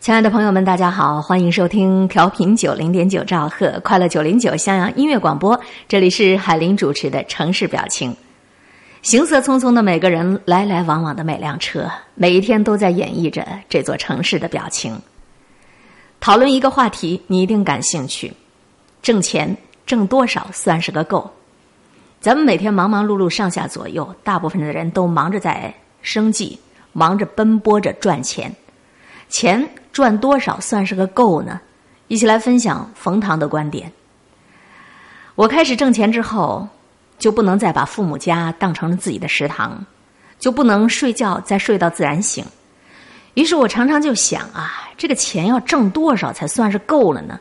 亲爱的朋友们，大家好，欢迎收听调频九零点九兆赫快乐九零九襄阳音乐广播，这里是海林主持的《城市表情》。行色匆匆的每个人，来来往往的每辆车，每一天都在演绎着这座城市的表情。讨论一个话题，你一定感兴趣：挣钱挣多少算是个够？咱们每天忙忙碌碌上下左右，大部分的人都忙着在生计，忙着奔波着赚钱，钱。赚多少算是个够呢？一起来分享冯唐的观点。我开始挣钱之后，就不能再把父母家当成了自己的食堂，就不能睡觉再睡到自然醒。于是我常常就想啊，这个钱要挣多少才算是够了呢？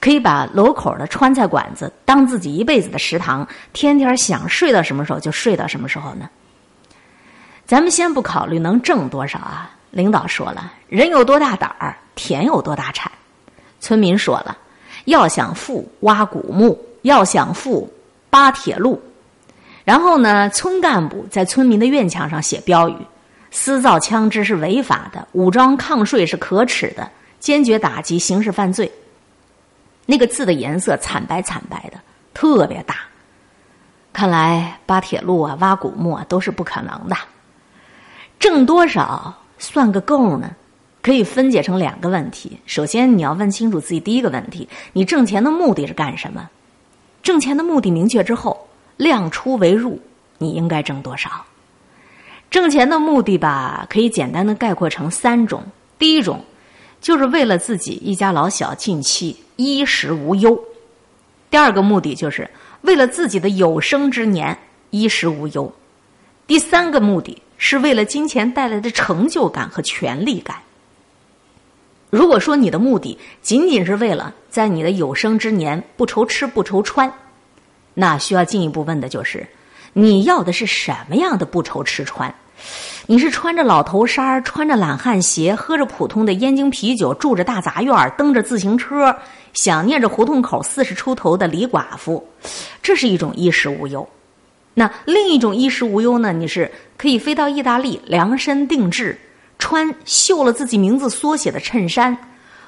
可以把楼口的川菜馆子当自己一辈子的食堂，天天想睡到什么时候就睡到什么时候呢？咱们先不考虑能挣多少啊。领导说了：“人有多大胆儿，田有多大产。”村民说了：“要想富，挖古墓；要想富，扒铁路。”然后呢，村干部在村民的院墙上写标语：“私造枪支是违法的，武装抗税是可耻的，坚决打击刑事犯罪。”那个字的颜色惨白惨白的，特别大。看来扒铁路啊、挖古墓啊都是不可能的。挣多少？算个够呢？可以分解成两个问题。首先，你要问清楚自己第一个问题：你挣钱的目的是干什么？挣钱的目的明确之后，量出为入，你应该挣多少？挣钱的目的吧，可以简单的概括成三种：第一种，就是为了自己一家老小近期衣食无忧；第二个目的，就是为了自己的有生之年衣食无忧；第三个目的。是为了金钱带来的成就感和权力感。如果说你的目的仅仅是为了在你的有生之年不愁吃不愁穿，那需要进一步问的就是：你要的是什么样的不愁吃穿？你是穿着老头衫、穿着懒汉鞋、喝着普通的燕京啤酒、住着大杂院、蹬着自行车、想念着胡同口四十出头的李寡妇，这是一种衣食无忧。那另一种衣食无忧呢？你是可以飞到意大利量身定制，穿绣了自己名字缩写的衬衫，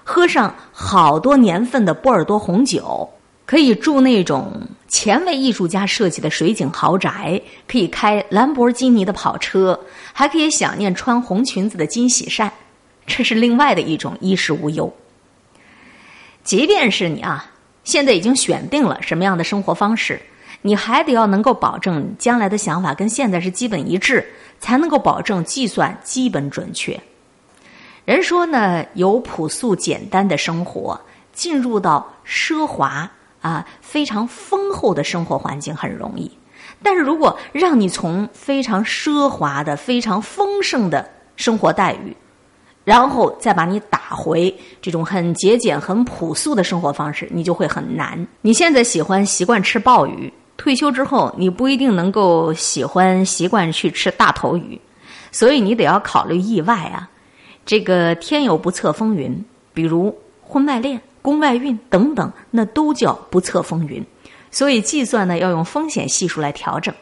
喝上好多年份的波尔多红酒，可以住那种前卫艺术家设计的水景豪宅，可以开兰博基尼的跑车，还可以想念穿红裙子的金喜善，这是另外的一种衣食无忧。即便是你啊，现在已经选定了什么样的生活方式。你还得要能够保证将来的想法跟现在是基本一致，才能够保证计算基本准确。人说呢，由朴素简单的生活进入到奢华啊非常丰厚的生活环境很容易，但是如果让你从非常奢华的、非常丰盛的生活待遇，然后再把你打回这种很节俭、很朴素的生活方式，你就会很难。你现在喜欢习惯吃鲍鱼。退休之后，你不一定能够喜欢习惯去吃大头鱼，所以你得要考虑意外啊。这个天有不测风云，比如婚外恋、宫外孕等等，那都叫不测风云。所以计算呢，要用风险系数来调整。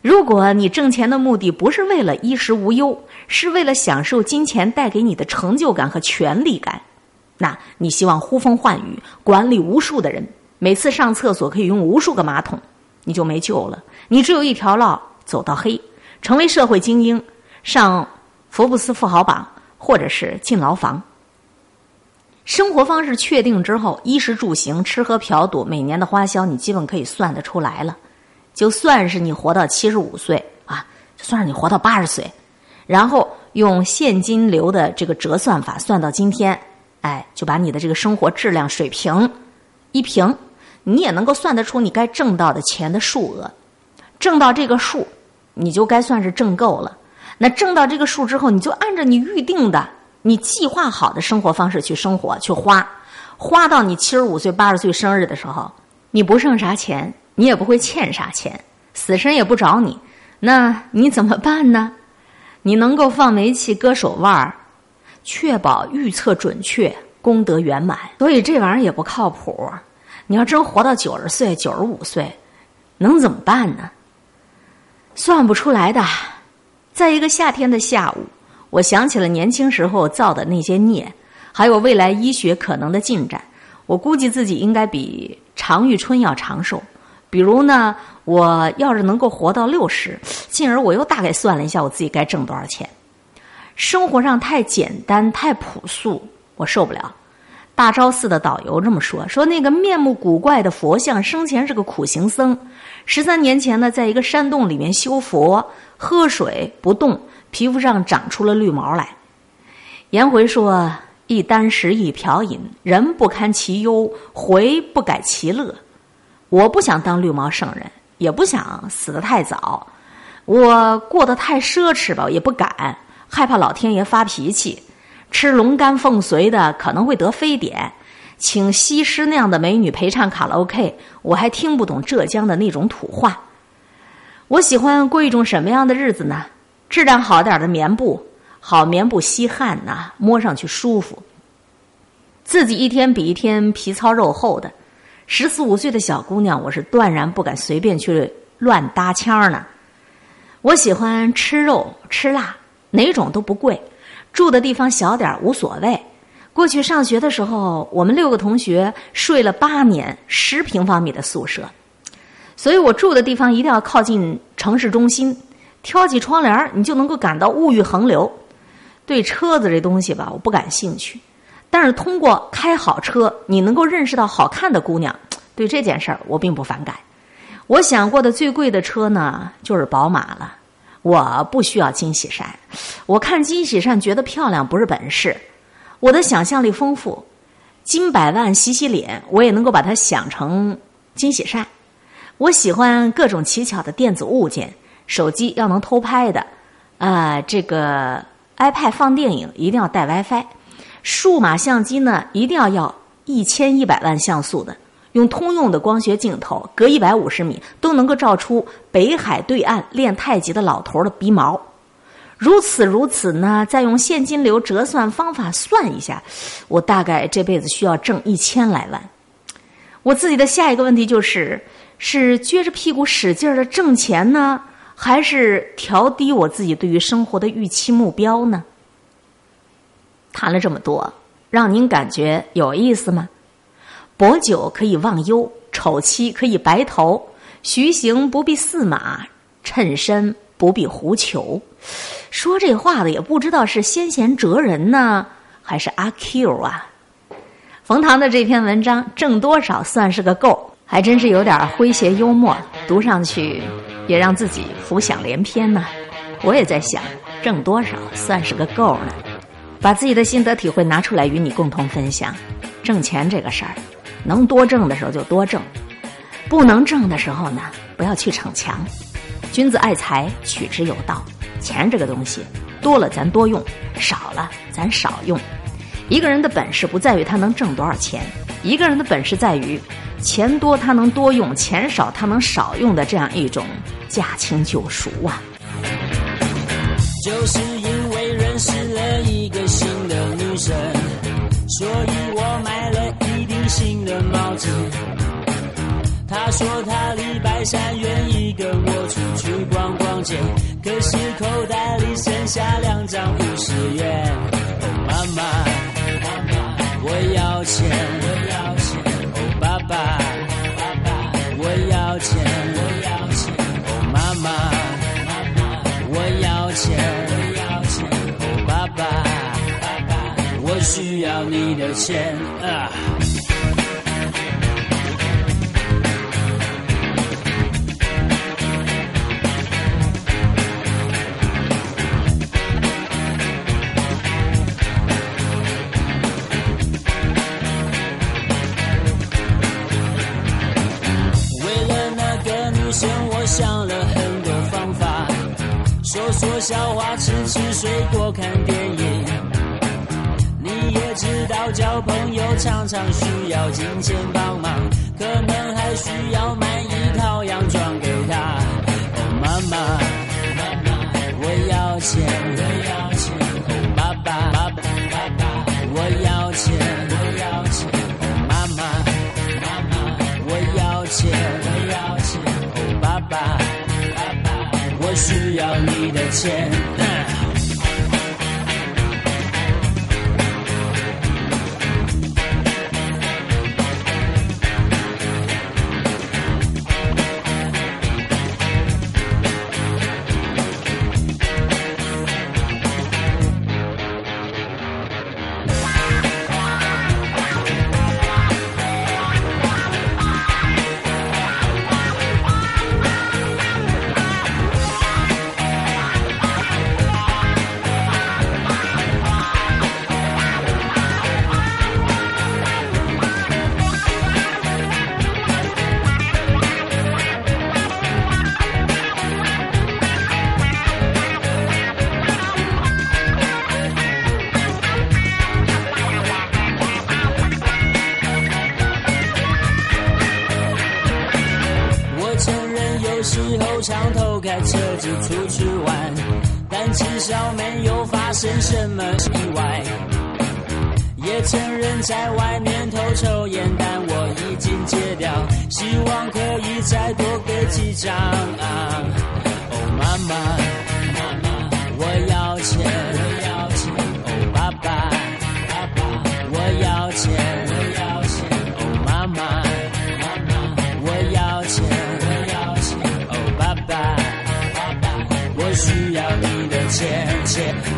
如果你挣钱的目的不是为了衣食无忧，是为了享受金钱带给你的成就感和权力感，那你希望呼风唤雨，管理无数的人。每次上厕所可以用无数个马桶，你就没救了。你只有一条路走到黑，成为社会精英，上福布斯富豪榜，或者是进牢房。生活方式确定之后，衣食住行、吃喝嫖赌，每年的花销你基本可以算得出来了。就算是你活到七十五岁啊，就算是你活到八十岁，然后用现金流的这个折算法算到今天，哎，就把你的这个生活质量水平一平。你也能够算得出你该挣到的钱的数额，挣到这个数，你就该算是挣够了。那挣到这个数之后，你就按照你预定的、你计划好的生活方式去生活、去花，花到你七十五岁、八十岁生日的时候，你不剩啥钱，你也不会欠啥钱，死神也不找你，那你怎么办呢？你能够放煤气、割手腕儿，确保预测准确、功德圆满。所以这玩意儿也不靠谱。你要真活到九十岁、九十五岁，能怎么办呢？算不出来的。在一个夏天的下午，我想起了年轻时候造的那些孽，还有未来医学可能的进展。我估计自己应该比常玉春要长寿。比如呢，我要是能够活到六十，进而我又大概算了一下，我自己该挣多少钱。生活上太简单太朴素，我受不了。大昭寺的导游这么说：说那个面目古怪的佛像生前是个苦行僧，十三年前呢，在一个山洞里面修佛，喝水不动，皮肤上长出了绿毛来。颜回说：一箪食，一瓢饮，人不堪其忧，回不改其乐。我不想当绿毛圣人，也不想死得太早，我过得太奢侈吧，也不敢，害怕老天爷发脾气。吃龙肝凤髓的可能会得非典，请西施那样的美女陪唱卡拉 OK，我还听不懂浙江的那种土话。我喜欢过一种什么样的日子呢？质量好点的棉布，好棉布吸汗呐，摸上去舒服。自己一天比一天皮糙肉厚的，十四五岁的小姑娘，我是断然不敢随便去乱搭腔呢。我喜欢吃肉吃辣，哪种都不贵。住的地方小点无所谓。过去上学的时候，我们六个同学睡了八年十平方米的宿舍，所以我住的地方一定要靠近城市中心。挑起窗帘你就能够感到物欲横流。对车子这东西吧，我不感兴趣。但是通过开好车，你能够认识到好看的姑娘。对这件事儿，我并不反感。我想过的最贵的车呢，就是宝马了。我不需要金喜善，我看金喜善觉得漂亮不是本事，我的想象力丰富，金百万洗洗脸，我也能够把它想成金喜善。我喜欢各种奇巧的电子物件，手机要能偷拍的，啊，这个 iPad 放电影一定要带 WiFi，数码相机呢一定要要一千一百万像素的。用通用的光学镜头，隔一百五十米都能够照出北海对岸练太极的老头的鼻毛。如此如此呢，再用现金流折算方法算一下，我大概这辈子需要挣一千来万。我自己的下一个问题就是：是撅着屁股使劲儿的挣钱呢，还是调低我自己对于生活的预期目标呢？谈了这么多，让您感觉有意思吗？薄酒可以忘忧，丑妻可以白头，徐行不必驷马，衬身不必狐裘。说这话的也不知道是先贤哲人呢，还是阿 Q 啊？冯唐的这篇文章挣多少算是个够，还真是有点诙谐幽默，读上去也让自己浮想联翩呢。我也在想，挣多少算是个够呢？把自己的心得体会拿出来与你共同分享。挣钱这个事儿。能多挣的时候就多挣，不能挣的时候呢，不要去逞强。君子爱财，取之有道。钱这个东西，多了咱多用，少了咱少用。一个人的本事不在于他能挣多少钱，一个人的本事在于钱多他能多用，钱少他能少用的这样一种驾轻就熟啊。就是因为认识了一个新的女生，所以我买了一顶。新的帽子，他说他礼拜三愿意跟我去逛逛街，可是口袋里剩下两张五十元。哦，妈妈，妈妈，我要钱，我要钱。哦，爸爸，爸爸，我要钱，我要钱。哦，妈妈，妈妈，我要钱，我要钱。哦，爸爸，爸爸，我需要你的钱啊。笑话，吃吃水果，看电影。你也知道，交朋友常常需要金钱帮忙，可能还需要买一套洋装给他。哦，妈妈，妈妈，我要钱，要你的钱。不出去玩，但至少没有发生什么意外。也承认在外面偷抽烟，但我已经戒掉，希望可以再多给几张啊。哦，妈妈，妈妈，我要钱。钱，